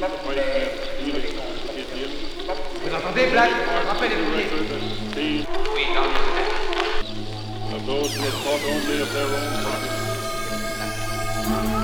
Vous entendez, Black Rappel est Oui, Of those who have thought only of their own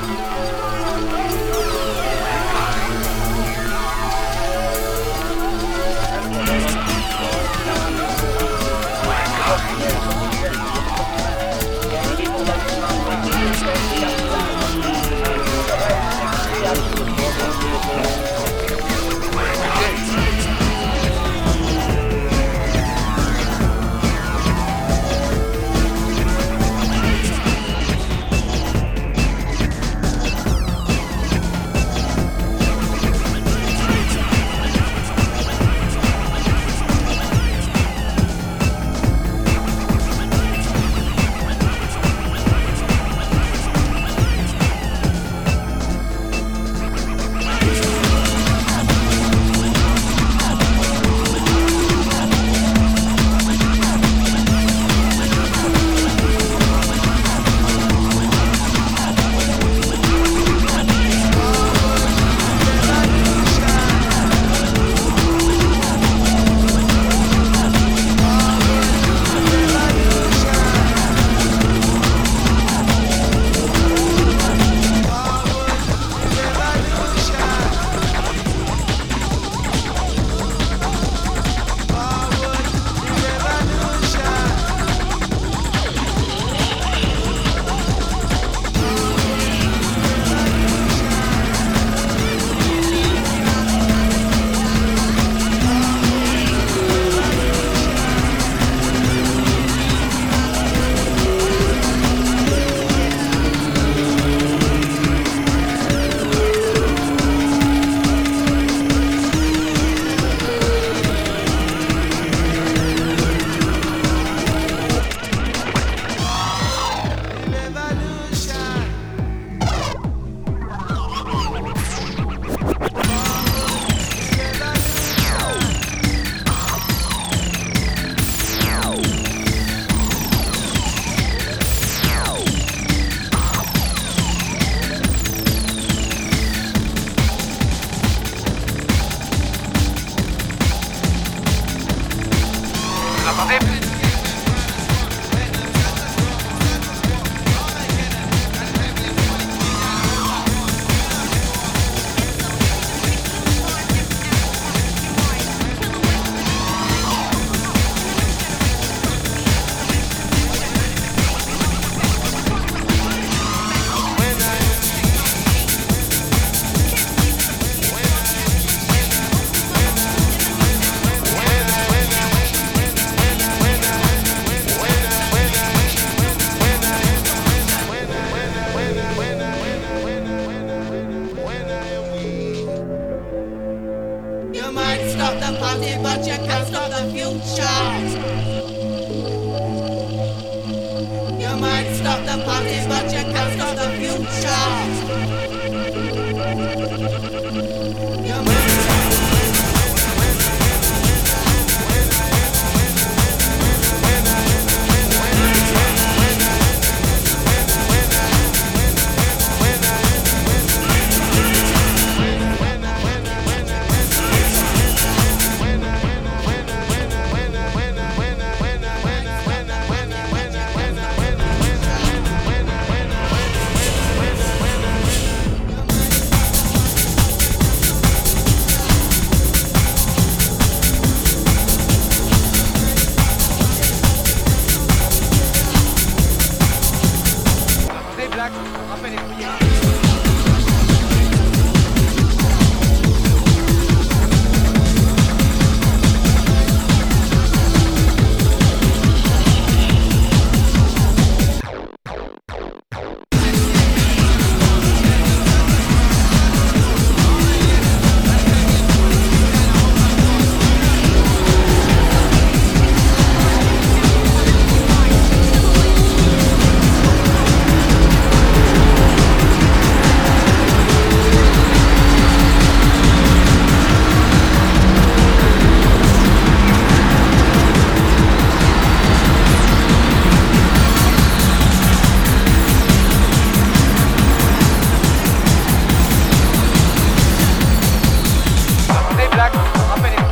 Black Black Happening.